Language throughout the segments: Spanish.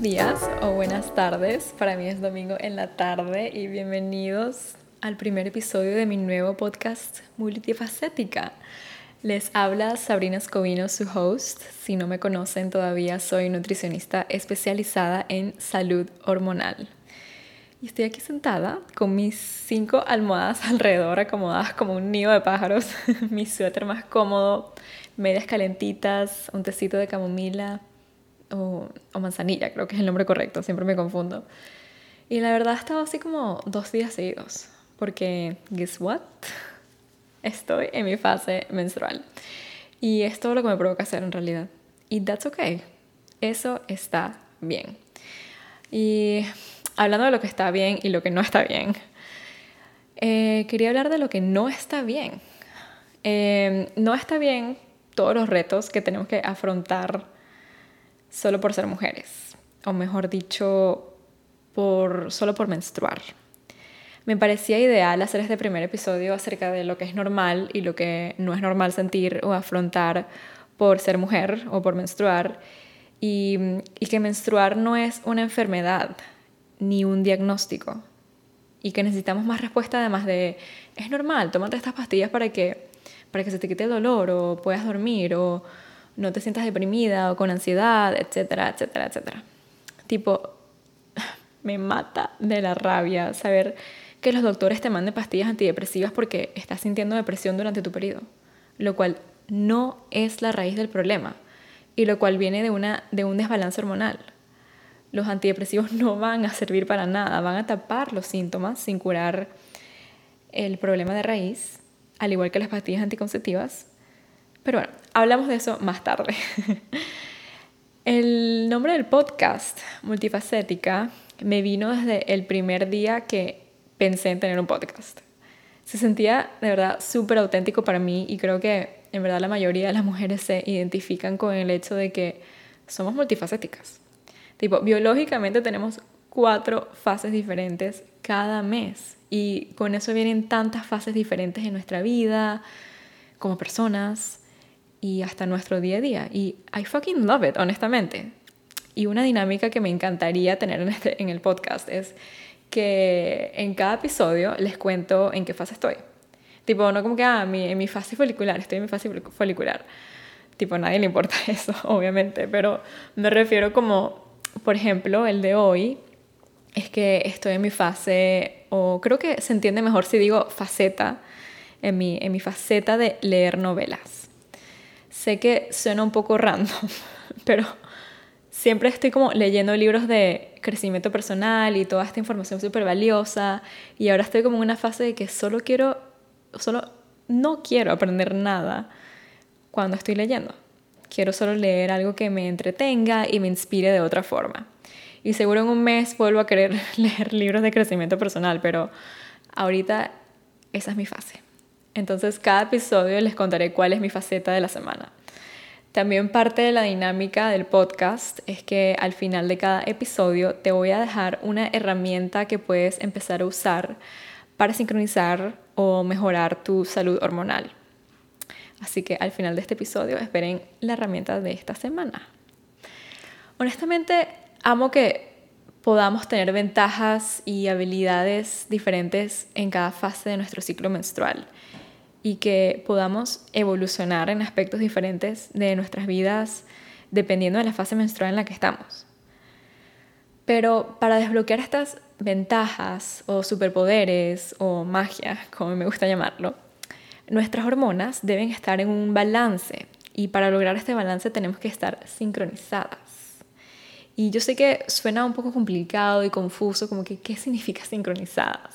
buenos días o buenas tardes. Para mí es domingo en la tarde y bienvenidos al primer episodio de mi nuevo podcast Multifacética. Les habla Sabrina Escobino, su host. Si no me conocen todavía, soy nutricionista especializada en salud hormonal. Y estoy aquí sentada con mis cinco almohadas alrededor, acomodadas como un nido de pájaros, mi suéter más cómodo, medias calentitas, un tecito de camomila, o, manzanilla, creo que es el nombre correcto, siempre me confundo. Y la verdad he estado así como dos días seguidos, porque, guess what? Estoy en mi fase menstrual. Y es todo lo que me provoca hacer en realidad. Y that's okay. Eso está bien. Y hablando de lo que está bien y lo que no está bien, eh, quería hablar de lo que no está bien. Eh, no está bien todos los retos que tenemos que afrontar solo por ser mujeres, o mejor dicho, por, solo por menstruar. Me parecía ideal hacer este primer episodio acerca de lo que es normal y lo que no es normal sentir o afrontar por ser mujer o por menstruar, y, que menstruar no es una enfermedad ni un diagnóstico, y que necesitamos más respuesta además de, es normal, tómate estas pastillas para que, para que se te quite el dolor o puedas dormir o no te sientas deprimida o con ansiedad, etcétera, etcétera, etcétera. Tipo, me mata de la rabia saber que los doctores te manden pastillas antidepresivas porque estás sintiendo depresión durante tu periodo, lo cual no es la raíz del problema y lo cual viene de, una, de un desbalance hormonal. Los antidepresivos no van a servir para nada, van a tapar los síntomas sin curar el problema de raíz, al igual que las pastillas anticonceptivas, pero bueno, hablamos de eso más tarde. El nombre del podcast, Multifacética, me vino desde el primer día que pensé en tener un podcast. Se sentía de verdad súper auténtico para mí y creo que en verdad la mayoría de las mujeres se identifican con el hecho de que somos multifacéticas. Tipo, biológicamente tenemos cuatro fases diferentes cada mes y con eso vienen tantas fases diferentes en nuestra vida, como personas, y hasta nuestro día a día. Y I fucking love it, honestamente. Y una dinámica que me encantaría tener en, este, en el podcast es que en cada episodio les cuento en qué fase estoy. Tipo, no como que, ah, mi, en mi fase folicular, estoy en mi fase folicular. Tipo, a nadie le importa eso, obviamente, pero me refiero como, por ejemplo, el de hoy es que estoy en mi fase, o creo que se entiende mejor si digo faceta, en mi, en mi faceta de leer novelas. Sé que suena un poco random, pero siempre estoy como leyendo libros de crecimiento personal y toda esta información súper valiosa y ahora estoy como en una fase de que solo quiero, solo no quiero aprender nada cuando estoy leyendo. Quiero solo leer algo que me entretenga y me inspire de otra forma. Y seguro en un mes vuelvo a querer leer libros de crecimiento personal, pero ahorita esa es mi fase. Entonces cada episodio les contaré cuál es mi faceta de la semana. También parte de la dinámica del podcast es que al final de cada episodio te voy a dejar una herramienta que puedes empezar a usar para sincronizar o mejorar tu salud hormonal. Así que al final de este episodio esperen la herramienta de esta semana. Honestamente, amo que podamos tener ventajas y habilidades diferentes en cada fase de nuestro ciclo menstrual y que podamos evolucionar en aspectos diferentes de nuestras vidas dependiendo de la fase menstrual en la que estamos. Pero para desbloquear estas ventajas o superpoderes o magia, como me gusta llamarlo, nuestras hormonas deben estar en un balance y para lograr este balance tenemos que estar sincronizadas. Y yo sé que suena un poco complicado y confuso, como que ¿qué significa sincronizadas?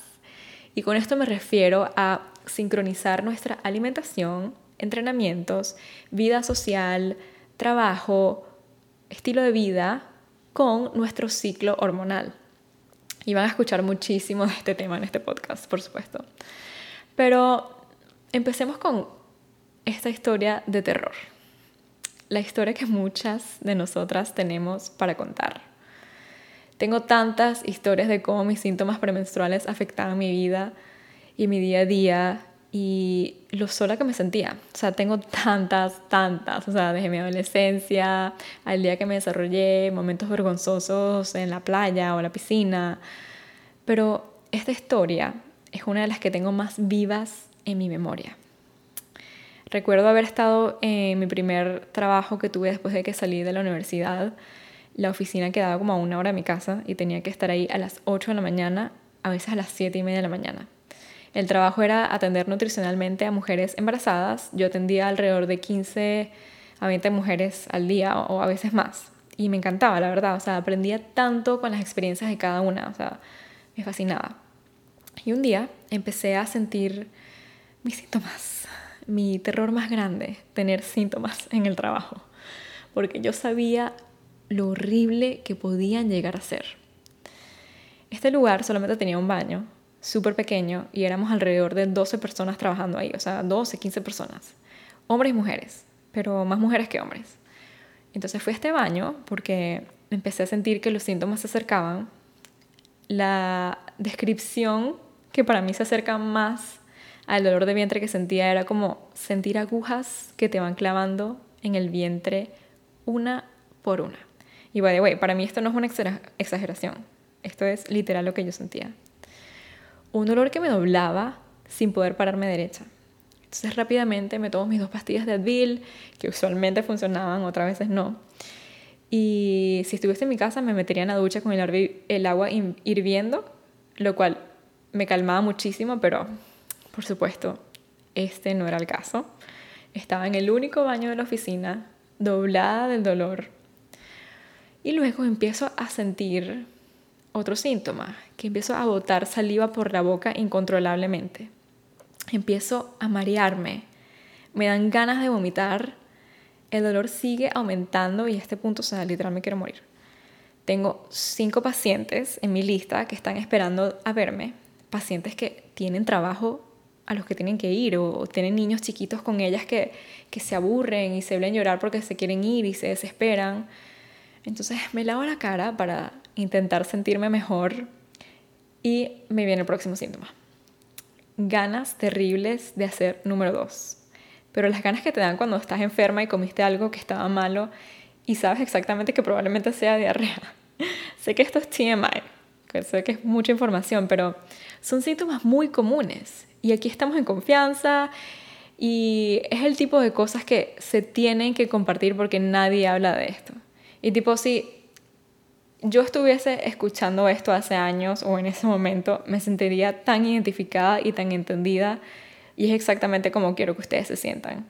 Y con esto me refiero a sincronizar nuestra alimentación, entrenamientos, vida social, trabajo, estilo de vida con nuestro ciclo hormonal. Y van a escuchar muchísimo de este tema en este podcast, por supuesto. Pero empecemos con esta historia de terror. La historia que muchas de nosotras tenemos para contar. Tengo tantas historias de cómo mis síntomas premenstruales afectaban mi vida y mi día a día y lo sola que me sentía. O sea, tengo tantas, tantas, o sea, desde mi adolescencia al día que me desarrollé, momentos vergonzosos en la playa o la piscina. Pero esta historia es una de las que tengo más vivas en mi memoria. Recuerdo haber estado en mi primer trabajo que tuve después de que salí de la universidad. La oficina quedaba como a una hora de mi casa y tenía que estar ahí a las 8 de la mañana, a veces a las 7 y media de la mañana. El trabajo era atender nutricionalmente a mujeres embarazadas. Yo atendía alrededor de 15 a 20 mujeres al día o a veces más. Y me encantaba, la verdad. O sea, aprendía tanto con las experiencias de cada una. O sea, me fascinaba. Y un día empecé a sentir mis síntomas. Mi terror más grande, tener síntomas en el trabajo. Porque yo sabía lo horrible que podían llegar a ser. Este lugar solamente tenía un baño súper pequeño y éramos alrededor de 12 personas trabajando ahí, o sea, 12, 15 personas, hombres y mujeres, pero más mujeres que hombres. Entonces fui a este baño porque empecé a sentir que los síntomas se acercaban. La descripción que para mí se acerca más al dolor de vientre que sentía era como sentir agujas que te van clavando en el vientre una por una. Y by the way, para mí esto no es una exageración. Esto es literal lo que yo sentía un dolor que me doblaba sin poder pararme derecha. Entonces rápidamente me tomo mis dos pastillas de Advil, que usualmente funcionaban, otras veces no. Y si estuviese en mi casa me metería en la ducha con el, el agua hirviendo, lo cual me calmaba muchísimo, pero por supuesto, este no era el caso. Estaba en el único baño de la oficina, doblada del dolor. Y luego empiezo a sentir otro síntoma, que empiezo a botar saliva por la boca incontrolablemente. Empiezo a marearme, me dan ganas de vomitar, el dolor sigue aumentando y a este punto, o sea, literal me quiero morir. Tengo cinco pacientes en mi lista que están esperando a verme, pacientes que tienen trabajo a los que tienen que ir o, tienen niños chiquitos con ellas que, que se aburren y se ven llorar porque se quieren ir y se desesperan. Entonces me lavo la cara para intentar sentirme mejor y me viene el próximo síntoma. Ganas terribles de hacer número dos. Pero las ganas que te dan cuando estás enferma y comiste algo que estaba malo y sabes exactamente que probablemente sea diarrea. sé que esto es TMI, sé que es mucha información, pero son síntomas muy comunes. Y aquí estamos en confianza y es el tipo de cosas que se tienen que compartir porque nadie habla de esto. Y tipo, si yo estuviese escuchando esto hace años o en ese momento, me sentiría tan identificada y tan entendida y es exactamente como quiero que ustedes se sientan.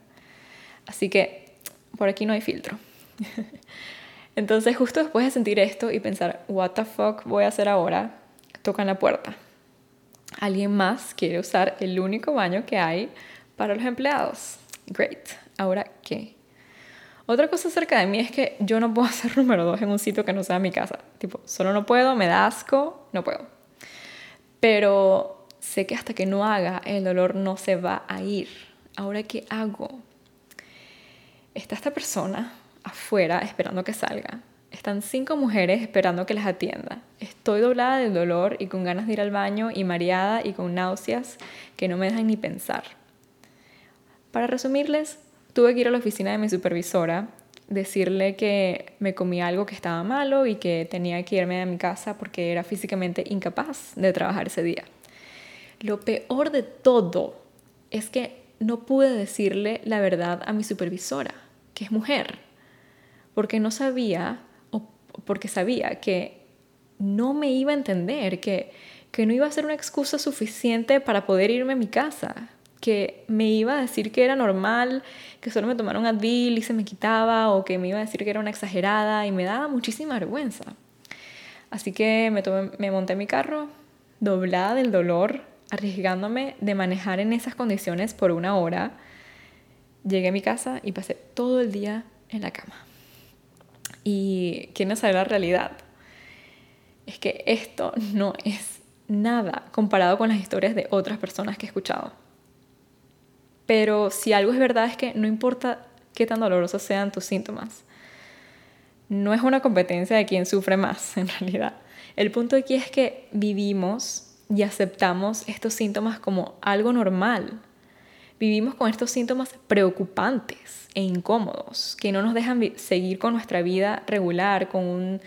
Así que por aquí no hay filtro. Entonces justo después de sentir esto y pensar, what the fuck voy a hacer ahora, tocan la puerta. Alguien más quiere usar el único baño que hay para los empleados. Great. Ahora, ¿qué? Otra cosa acerca de mí es que yo no puedo hacer número dos en un sitio que no sea mi casa. Tipo, solo no puedo, me da asco, no puedo. Pero sé que hasta que no haga, el dolor no se va a ir. Ahora, ¿qué hago? Está esta persona afuera esperando que salga. Están cinco mujeres esperando que las atienda. Estoy doblada del dolor y con ganas de ir al baño y mareada y con náuseas que no me dejan ni pensar. Para resumirles, tuve que ir a la oficina de mi supervisora, decirle que me comí algo que estaba malo y que tenía que irme a mi casa porque era físicamente incapaz de trabajar ese día. Lo peor de todo es que no pude decirle la verdad a mi supervisora, que es mujer, porque no sabía, o porque sabía que no me iba a entender, que, que no iba a ser una excusa suficiente para poder irme a mi casa que me iba a decir que era normal, que solo me tomaron Advil y se me quitaba, o que me iba a decir que era una exagerada y me daba muchísima vergüenza. Así que me, monté en mi carro, doblada del dolor, arriesgándome de manejar en esas condiciones por una hora. Llegué a mi casa y pasé todo el día en la cama. Y quiero saber la realidad. Es que esto no es nada comparado con las historias de otras personas que he escuchado. Pero si algo es verdad es que no importa qué tan dolorosos sean tus síntomas. No es una competencia de quién sufre más, en realidad. El punto aquí es que vivimos y aceptamos estos síntomas como algo normal. vivimos con estos síntomas preocupantes e incómodos que no nos dejan seguir con nuestra vida regular, con un,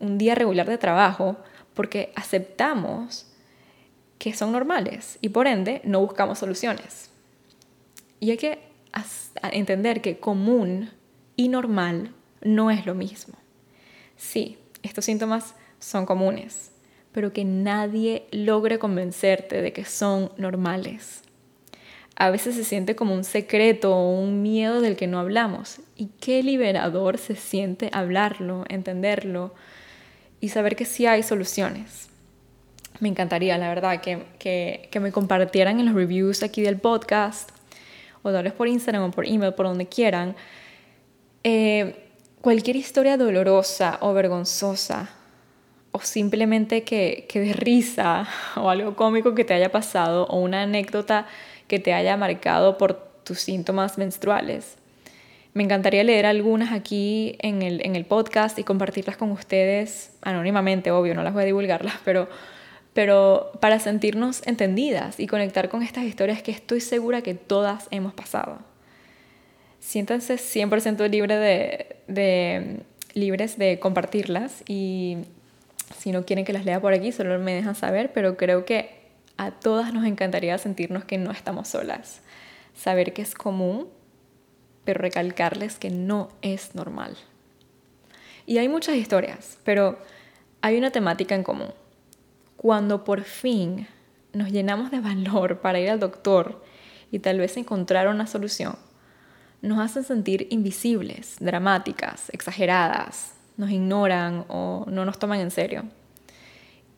un día regular de trabajo, porque aceptamos que son normales y por ende no buscamos soluciones. Y hay que entender que común y normal no es lo mismo. Sí, estos síntomas son comunes, pero que nadie logre convencerte de que son normales. A veces se siente como un secreto o un miedo del que no hablamos. Y qué liberador se siente hablarlo, entenderlo y saber que sí hay soluciones. Me encantaría, la verdad, que, que, me compartieran en los reviews aquí del podcast, o darles por Instagram o por email, por donde quieran, eh, cualquier historia dolorosa o vergonzosa o simplemente que, que de risa o algo cómico que te haya pasado o una anécdota que te haya marcado por tus síntomas menstruales. Me encantaría leer algunas aquí en el, en el podcast y compartirlas con ustedes anónimamente, obvio, no las voy a divulgarlas, pero, pero para sentirnos entendidas y conectar con estas historias que estoy segura que todas hemos pasado siéntanse 100% libre de, de, libres de compartirlas y si no quieren que las lea por aquí, solo me dejan saber, pero creo que a todas nos encantaría sentirnos que no estamos solas, saber que es común, pero recalcarles que no es normal. Y hay muchas historias, pero hay una temática en común. Cuando por fin nos llenamos de valor para ir al doctor y tal vez encontrar una solución, nos hacen sentir invisibles, dramáticas, exageradas, nos ignoran o no nos toman en serio.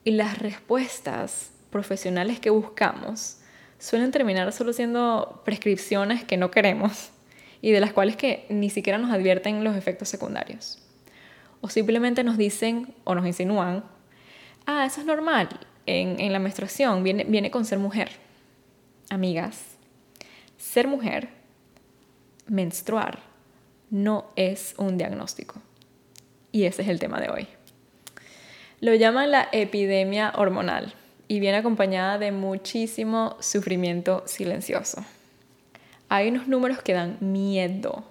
Y las respuestas profesionales que buscamos suelen terminar solo siendo prescripciones que no queremos y de las cuales que ni siquiera nos advierten los efectos secundarios. O simplemente nos dicen o nos insinúan, ah, eso es normal, en, la menstruación viene, viene con ser mujer. Amigas, ser mujer menstruar no es un diagnóstico. Y ese es el tema de hoy. Lo llaman la epidemia hormonal y viene acompañada de muchísimo sufrimiento silencioso. Hay unos números que dan miedo,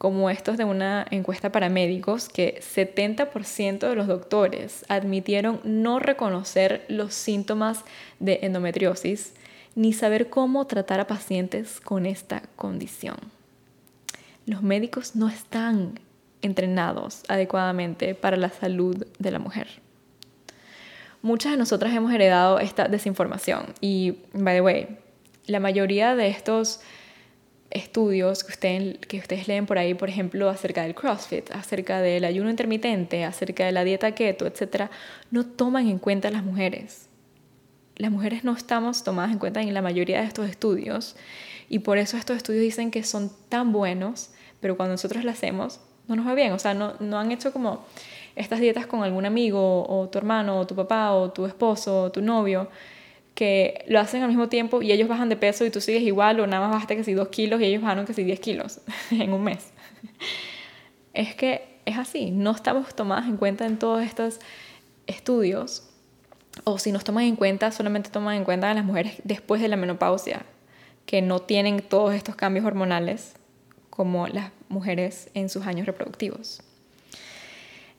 como estos de una encuesta para médicos, que 70% de los doctores admitieron no reconocer los síntomas de endometriosis ni saber cómo tratar a pacientes con esta condición los médicos no están entrenados adecuadamente para la salud de la mujer. Muchas de nosotras hemos heredado esta desinformación y, by the way, la mayoría de estos estudios que, ustedes, que ustedes leen por ahí, por ejemplo, acerca del CrossFit, acerca del ayuno intermitente, acerca de la dieta keto, etc., no toman en cuenta a las mujeres. Las mujeres no estamos tomadas en cuenta en la mayoría de estos estudios y por eso estos estudios dicen que son tan buenos pero cuando nosotros la hacemos, no nos va bien. O sea, no, no han hecho como estas dietas con algún amigo, o tu hermano, o tu papá, o tu esposo, o tu novio, que lo hacen al mismo tiempo y ellos bajan de peso y tú sigues igual, o nada más bajaste que si 2 kilos y ellos bajaron que si 10 kilos en un mes. es que es así, no estamos tomadas en cuenta en todos estos estudios, o si nos toman en cuenta, solamente toman en cuenta a las mujeres después de la menopausia, que no tienen todos estos cambios hormonales como las mujeres en sus años reproductivos.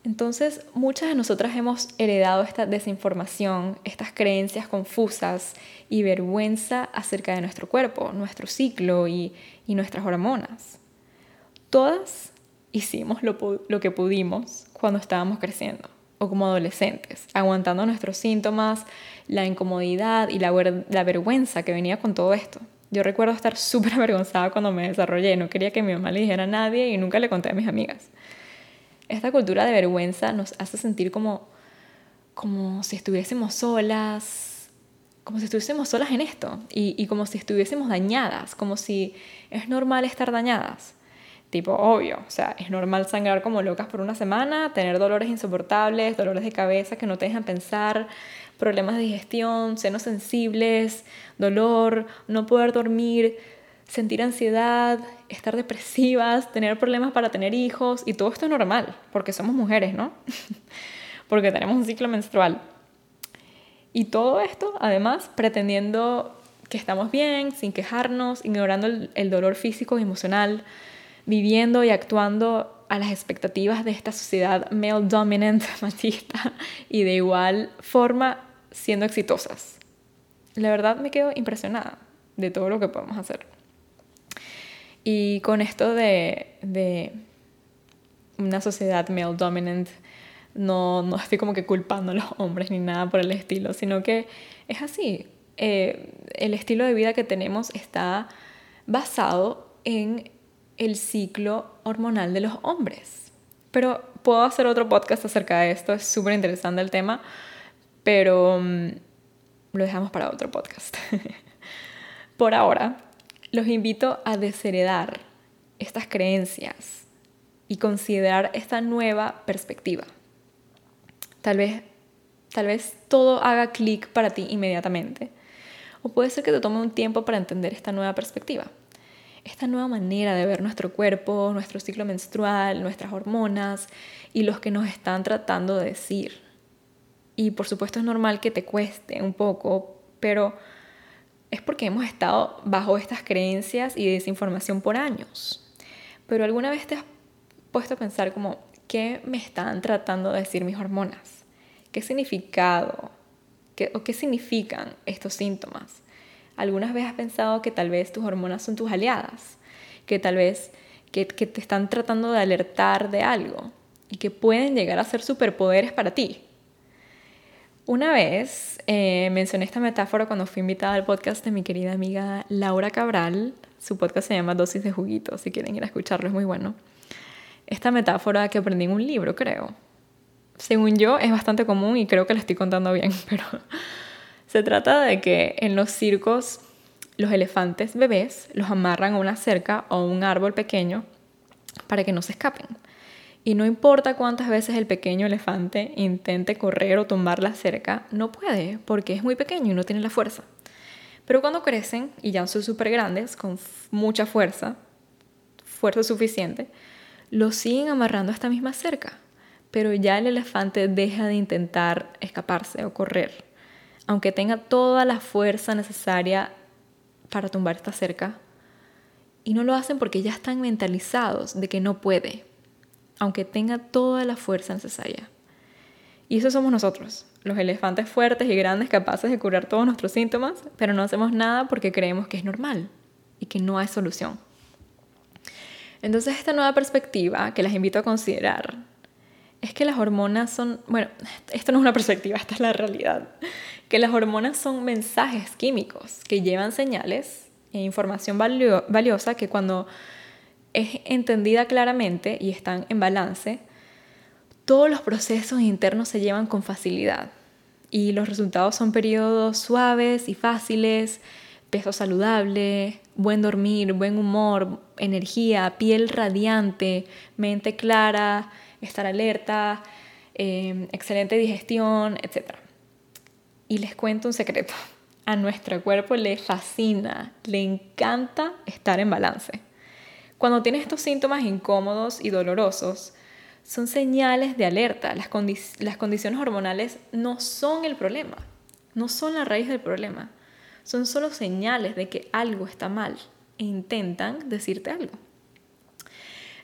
Entonces, muchas de nosotras hemos heredado esta desinformación, estas creencias confusas y vergüenza acerca de nuestro cuerpo, nuestro ciclo y, nuestras hormonas. Todas hicimos lo, que pudimos cuando estábamos creciendo o como adolescentes, aguantando nuestros síntomas, la incomodidad y la vergüenza que venía con todo esto. Yo recuerdo estar súper avergonzada cuando me desarrollé, no quería que mi mamá le dijera a nadie y nunca le conté a mis amigas. Esta cultura de vergüenza nos hace sentir como, como si estuviésemos solas, como si estuviésemos solas en esto y, y como si estuviésemos dañadas, como si es normal estar dañadas. Tipo, obvio, o sea, es normal sangrar como locas por una semana, tener dolores insoportables, dolores de cabeza que no te dejan pensar, problemas de digestión, senos sensibles, dolor, no poder dormir, sentir ansiedad, estar depresivas, tener problemas para tener hijos, y todo esto es normal, porque somos mujeres, ¿no? porque tenemos un ciclo menstrual. Y todo esto, además, pretendiendo que estamos bien, sin quejarnos, ignorando el, dolor físico y emocional, viviendo y actuando a las expectativas de esta sociedad male dominant, machista, y de igual forma siendo exitosas. La verdad me quedo impresionada de todo lo que podemos hacer. Y con esto de, de una sociedad male dominant, no, no estoy como que culpando a los hombres ni nada por el estilo, sino que es así. Eh, el estilo de vida que tenemos está basado en el ciclo hormonal de los hombres. Pero puedo hacer otro podcast acerca de esto, es súper interesante el tema, pero mm, lo dejamos para otro podcast. Por ahora, los invito a desheredar estas creencias y considerar esta nueva perspectiva. Tal vez, tal vez todo haga clic para ti inmediatamente. O puede ser que te tome un tiempo para entender esta nueva perspectiva. Esta nueva manera de ver nuestro cuerpo, nuestro ciclo menstrual, nuestras hormonas y los que nos están tratando de decir. Y por supuesto es normal que te cueste un poco, pero es porque hemos estado bajo estas creencias y desinformación por años. Pero alguna vez te has puesto a pensar como, ¿Qué me están tratando de decir mis hormonas? ¿Qué significado qué, o qué significan estos síntomas? ¿Algunas veces has pensado que tal vez tus hormonas son tus aliadas? Que tal vez que, te están tratando de alertar de algo y que pueden llegar a ser superpoderes para ti. Una vez eh, mencioné esta metáfora cuando fui invitada al podcast de mi querida amiga Laura Cabral. Su podcast se llama Dosis de Juguito, si quieren ir a escucharlo, es muy bueno esta metáfora que aprendí en un libro, creo. Según yo, es bastante común y creo que la estoy contando bien, pero se trata de que en los circos los elefantes bebés los amarran a una cerca o a un árbol pequeño para que no se escapen. Y no importa cuántas veces el pequeño elefante intente correr o tumbar la cerca, no puede porque es muy pequeño y no tiene la fuerza. Pero cuando crecen y ya son súper grandes, con mucha fuerza, fuerza suficiente, lo siguen amarrando a esta misma cerca, pero ya el elefante deja de intentar escaparse o correr, aunque tenga toda la fuerza necesaria para tumbar esta cerca. Y no lo hacen porque ya están mentalizados de que no puede, aunque tenga toda la fuerza necesaria. Y eso somos nosotros, los elefantes fuertes y grandes capaces de curar todos nuestros síntomas, pero no hacemos nada porque creemos que es normal y que no hay solución. Entonces esta nueva perspectiva que las invito a considerar es que las hormonas son, bueno, esto no es una perspectiva, esta es la realidad, que las hormonas son mensajes químicos que llevan señales e información valiosa que cuando es entendida claramente y están en balance, todos los procesos internos se llevan con facilidad y los resultados son periodos suaves y fáciles, peso saludable, buen dormir, buen humor, energía, piel radiante, mente clara, estar alerta, em, excelente digestión, etc. Y les cuento un secreto. A nuestro cuerpo le fascina, le encanta estar en balance. Cuando tienes estos síntomas incómodos y dolorosos, son señales de alerta. Las, condiciones hormonales no son el problema, no son la raíz del problema son solo señales de que algo está mal e intentan decirte algo.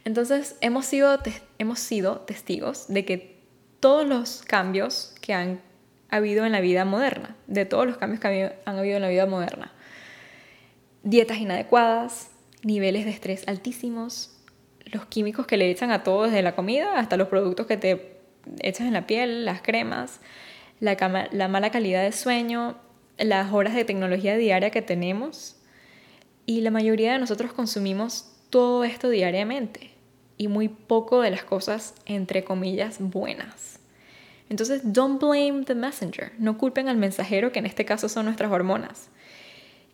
Entonces hemos sido, hemos sido testigos de que todos los cambios que han habido en la vida moderna, de todos los cambios que han habido en la vida moderna, dietas inadecuadas, niveles de estrés altísimos, los químicos que le echan a todo desde la comida hasta los productos que te echas en la piel, las cremas, la, la mala calidad de sueño, las horas de tecnología diaria que tenemos y la mayoría de nosotros consumimos todo esto diariamente y muy poco de las cosas entre comillas buenas. Entonces, don't blame the messenger. No culpen al mensajero, que en este caso son nuestras hormonas,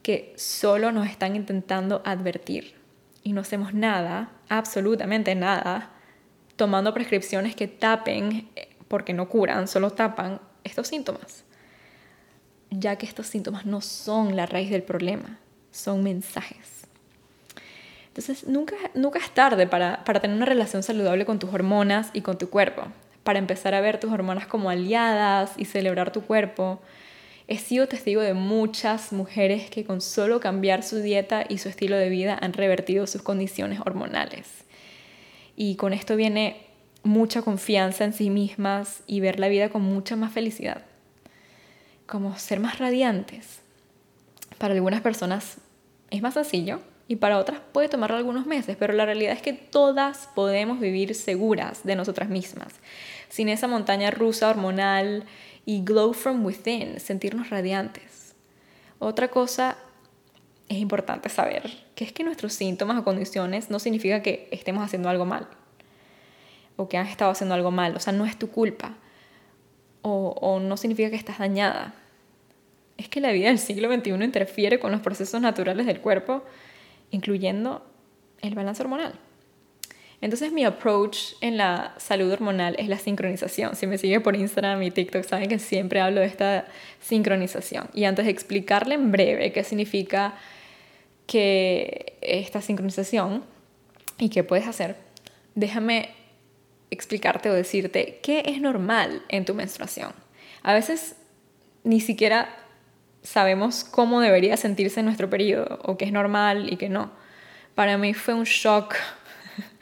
que solo nos están intentando advertir. Y no hacemos nada, absolutamente nada, tomando prescripciones que tapen, eh, porque no curan, solo tapan estos síntomas ya que estos síntomas no son la raíz del problema, son mensajes. Entonces, nunca, nunca es tarde para, para tener una relación saludable con tus hormonas y con tu cuerpo, para empezar a ver tus hormonas como aliadas y celebrar tu cuerpo He sido testigo de muchas mujeres que con solo cambiar su dieta y su estilo de vida han revertido sus condiciones hormonales. Y con esto viene mucha confianza en sí mismas y ver la vida con mucha más felicidad. Como ser más radiantes. Para algunas personas es más sencillo y para otras puede tomar algunos meses, pero la realidad es que todas podemos vivir seguras de nosotras mismas, sin esa montaña rusa hormonal y glow from within, sentirnos radiantes. Otra cosa es importante saber que es que nuestros síntomas o condiciones no significa que estemos haciendo algo mal o que has estado haciendo algo mal, o sea, no es tu culpa o, o no significa que estás dañada. Es que la vida del siglo XXI interfiere con los procesos naturales del cuerpo, incluyendo el balance hormonal. Entonces mi approach en la salud hormonal es la sincronización. Si me sigue por Instagram y TikTok saben que siempre hablo de esta sincronización. Y antes de explicarle en breve qué significa que esta sincronización y qué puedes hacer, déjame explicarte o decirte qué es normal en tu menstruación. A veces ni siquiera sabemos cómo debería sentirse nuestro periodo o qué es normal y qué no. Para mí fue un shock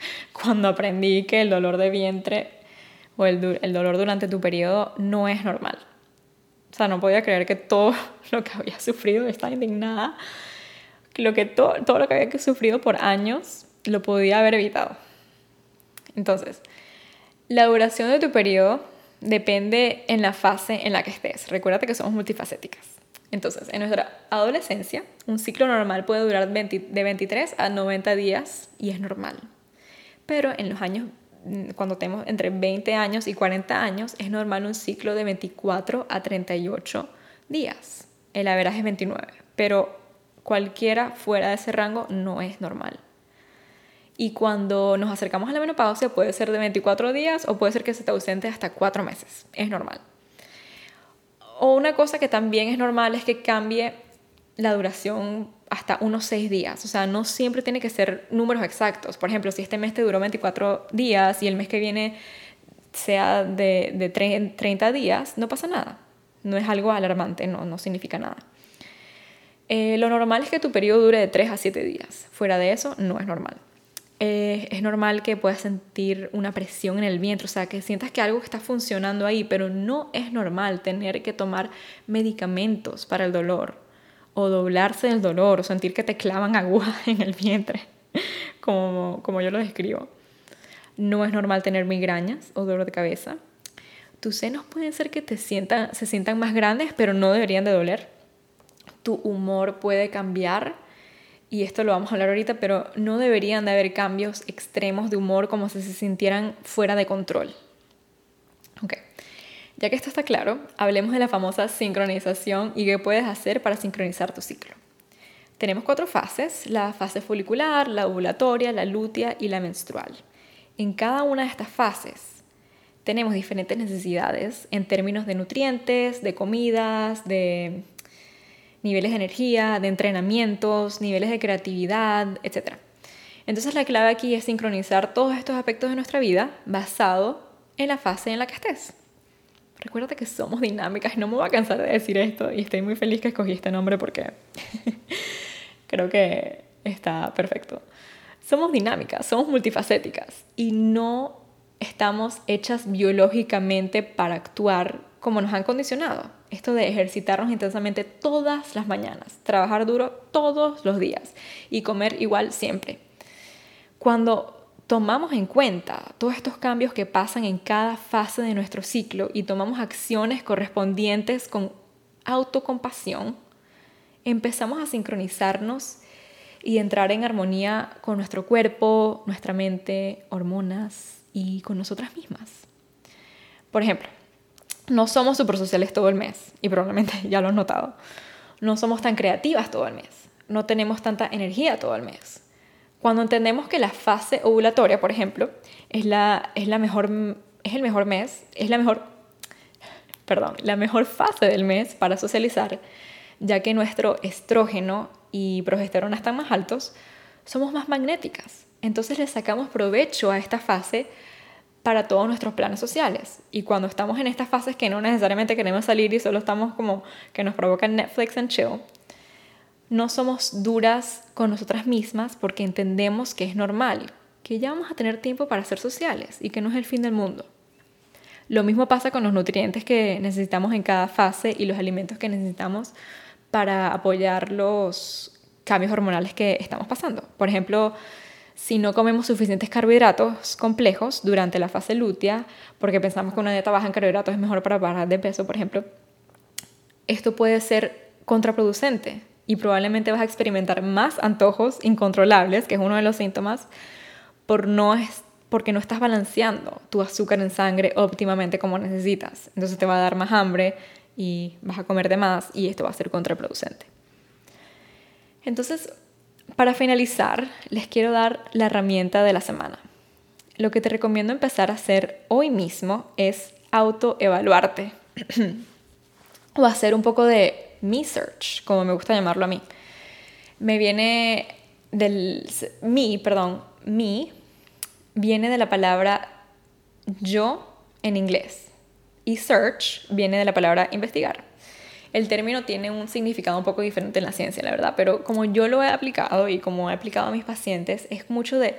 cuando aprendí que el dolor de vientre o el, el dolor durante tu periodo no es normal. O sea, no podía creer que todo lo que había sufrido, estaba indignada, lo que todo, todo lo que había sufrido por años lo podía haber evitado. Entonces, la duración de tu periodo depende en la fase en la que estés. Recuérdate que somos multifacéticas. Entonces, en nuestra adolescencia, un ciclo normal puede durar de 23 a 90 días y es normal. Pero en los años, mm, cuando tenemos entre 20 años y 40 años, es normal un ciclo de 24 a 38 días. El average es 29, pero cualquiera fuera de ese rango no es normal. Y cuando nos acercamos a la menopausia puede ser de 24 días o puede ser que se te ausente hasta 4 meses. Es normal. O una cosa que también es normal es que cambie la duración hasta unos 6 días. O sea, no siempre tiene que ser números exactos. Por ejemplo, si este mes te duró 24 días y el mes que viene sea de, de 30 días, no pasa nada. No es algo alarmante, no, no significa nada. Eh, lo normal es que tu periodo dure de 3 a 7 días. Fuera de eso, no es normal. Eh, es normal que puedas sentir una presión en el vientre, o sea, que sientas que algo está funcionando ahí, pero no es normal tener que tomar medicamentos para el dolor o doblarse del dolor o sentir que te clavan agujas en el vientre, como, como yo lo describo. No es normal tener migrañas o dolor de cabeza. Tus senos pueden ser que te sientan, se sientan más grandes, pero no deberían de doler. Tu humor puede cambiar y esto lo vamos a hablar ahorita, pero no deberían de haber cambios extremos de humor como si se sintieran fuera de control. Ya que esto está claro, hablemos de la famosa sincronización y qué puedes hacer para sincronizar tu ciclo. Tenemos cuatro fases, la fase folicular, la ovulatoria, la lútea y la menstrual. En cada una de estas fases tenemos diferentes necesidades en términos de nutrientes, de comidas, de niveles de energía, de entrenamientos, niveles de creatividad, etc. Entonces la clave aquí es sincronizar todos estos aspectos de nuestra vida basado en la fase en la que estés. Recuerda que somos dinámicas y no me voy a cansar de decir esto y estoy muy feliz que escogí este nombre porque creo que está perfecto. Somos dinámicas, somos multifacéticas y no estamos hechas biológicamente para actuar como nos han condicionado. Esto de ejercitarnos intensamente todas las mañanas, trabajar duro todos los días y comer igual siempre. Cuando tomamos en cuenta todos estos cambios que pasan en cada fase de nuestro ciclo y tomamos acciones correspondientes con autocompasión, empezamos a sincronizarnos y entrar en armonía con nuestro cuerpo, nuestra mente, hormonas y con nosotras mismas. Por ejemplo, no somos súper sociales todo el mes, y probablemente ya lo has notado. No somos tan creativas todo el mes. No tenemos tanta energía todo el mes. Cuando entendemos que la fase ovulatoria, por ejemplo, es, la, es, la mejor, es el mejor mes, es la mejor, perdón, la mejor fase del mes para socializar, ya que nuestro estrógeno y progesterona están más altos, somos más magnéticas. Entonces le sacamos provecho a esta fase para todos nuestros planes sociales. Y cuando estamos en estas fases que no necesariamente queremos salir y solo estamos como que nos provocan Netflix and chill, no somos duras con nosotras mismas porque entendemos que es normal, que ya vamos a tener tiempo para ser sociales y que no es el fin del mundo. Lo mismo pasa con los nutrientes que necesitamos en cada fase y los alimentos que necesitamos para apoyar los cambios hormonales que estamos pasando. Por ejemplo, si no comemos suficientes carbohidratos complejos durante la fase lútea, porque pensamos que una dieta baja en carbohidratos es mejor para bajar de peso, por ejemplo, esto puede ser contraproducente y probablemente vas a experimentar más antojos incontrolables, que es uno de los síntomas, por no porque no estás balanceando tu azúcar en sangre óptimamente como necesitas. Entonces te va a dar más hambre y vas a comer de más y esto va a ser contraproducente. Entonces, para finalizar, les quiero dar la herramienta de la semana. Lo que te recomiendo empezar a hacer hoy mismo es autoevaluarte o hacer un poco de me search, como me gusta llamarlo a mí. Me viene del me, perdón, me viene de la palabra yo en inglés y search viene de la palabra investigar. El término tiene un significado un poco diferente en la ciencia, la verdad, pero como yo lo he aplicado y como he aplicado a mis pacientes, es mucho de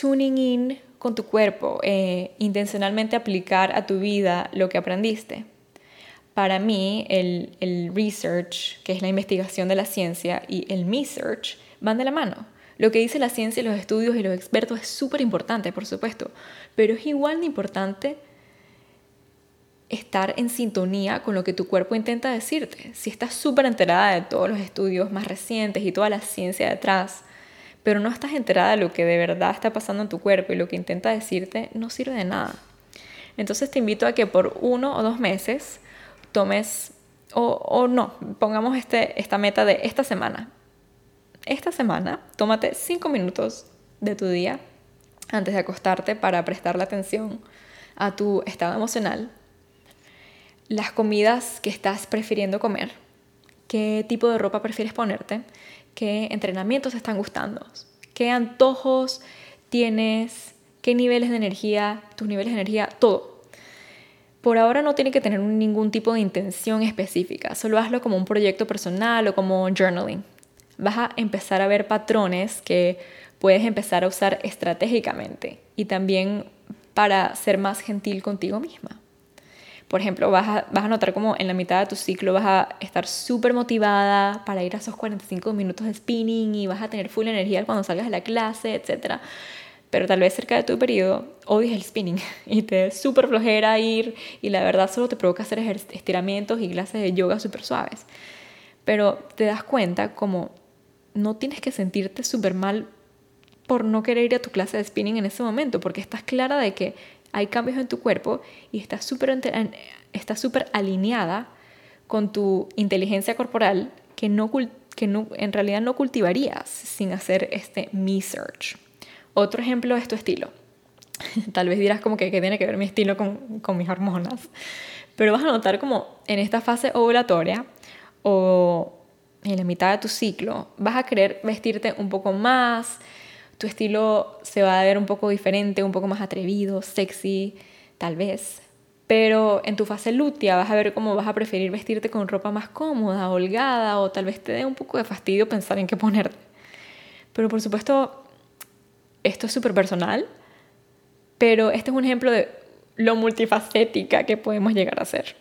tuning in con tu cuerpo, eh, intencionalmente aplicar a tu vida lo que aprendiste. Para mí, el, research, que es la investigación de la ciencia, y el me search van de la mano. Lo que dice la ciencia, los estudios y los expertos es súper importante, por supuesto, pero es igual de importante estar en sintonía con lo que tu cuerpo intenta decirte. Si estás súper enterada de todos los estudios más recientes y toda la ciencia detrás, pero no estás enterada de lo que de verdad está pasando en tu cuerpo y lo que intenta decirte, no sirve de nada. Entonces te invito a que por uno o dos meses tomes, o, no, pongamos este, esta meta de esta semana. Esta semana, tómate cinco minutos de tu día antes de acostarte para prestarle atención a tu estado emocional, las comidas que estás prefiriendo comer, qué tipo de ropa prefieres ponerte, qué entrenamientos están gustando, qué antojos tienes, qué niveles de energía, tus niveles de energía, todo. Por ahora no tiene que tener ningún tipo de intención específica, solo hazlo como un proyecto personal o como journaling. Vas a empezar a ver patrones que puedes empezar a usar estratégicamente y también para ser más gentil contigo misma. Por ejemplo, vas a, vas a notar como en la mitad de tu ciclo vas a estar súper motivada para ir a esos 45 minutos de spinning y vas a tener full energía cuando salgas de la clase, etc. Pero tal vez cerca de tu periodo odies el spinning y te súper flojera ir y la verdad solo te provoca hacer estiramientos y clases de yoga súper suaves. Pero te das cuenta como no tienes que sentirte súper mal por no querer ir a tu clase de spinning en ese momento, porque estás clara de que hay cambios en tu cuerpo y estás súper está super alineada con tu inteligencia corporal que, no, que no, en realidad no cultivarías sin hacer este me search. Otro ejemplo es tu estilo. Tal vez dirás como que, que tiene que ver mi estilo con, con mis hormonas, pero vas a notar como en esta fase ovulatoria o en la mitad de tu ciclo vas a querer vestirte un poco más, tu estilo se va a ver un poco diferente, un poco más atrevido, sexy, tal vez. Pero en tu fase lútea vas a ver cómo vas a preferir vestirte con ropa más cómoda, holgada, o tal vez te dé un poco de fastidio pensar en qué ponerte. Pero por supuesto, esto es súper personal, pero este es un ejemplo de lo multifacética que podemos llegar a ser.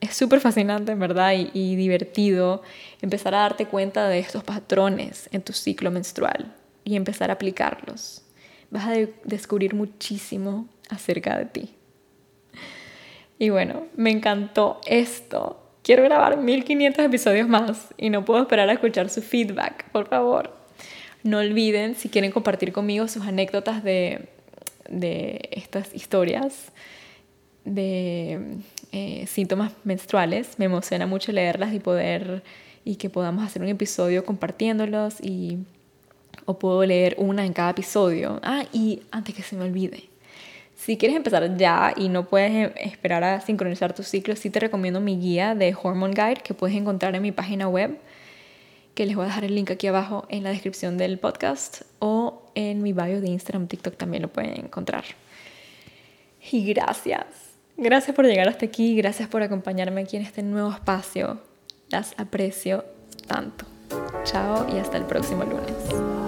Es súper fascinante, verdad, y, y divertido empezar a darte cuenta de estos patrones en tu ciclo menstrual y empezar a aplicarlos. Vas a descubrir muchísimo acerca de ti. Y bueno, me encantó esto. Quiero grabar 1500 episodios más y no puedo esperar a escuchar su feedback, por favor. No olviden, si quieren compartir conmigo sus anécdotas de, de estas historias de eh, síntomas menstruales, me emociona mucho leerlas y poder y que podamos hacer un episodio compartiéndolos y o puedo leer una en cada episodio. Ah, y antes que se me olvide, si quieres empezar ya y no puedes eh, esperar a sincronizar tu ciclo, sí te recomiendo mi guía de Hormone Guide que puedes encontrar en mi página web, que les voy a dejar el link aquí abajo en la descripción del podcast o en mi bio de Instagram, TikTok también lo pueden encontrar. Y gracias, gracias por llegar hasta aquí, gracias por acompañarme aquí en este nuevo espacio. Las aprecio tanto. Chao y hasta el próximo lunes.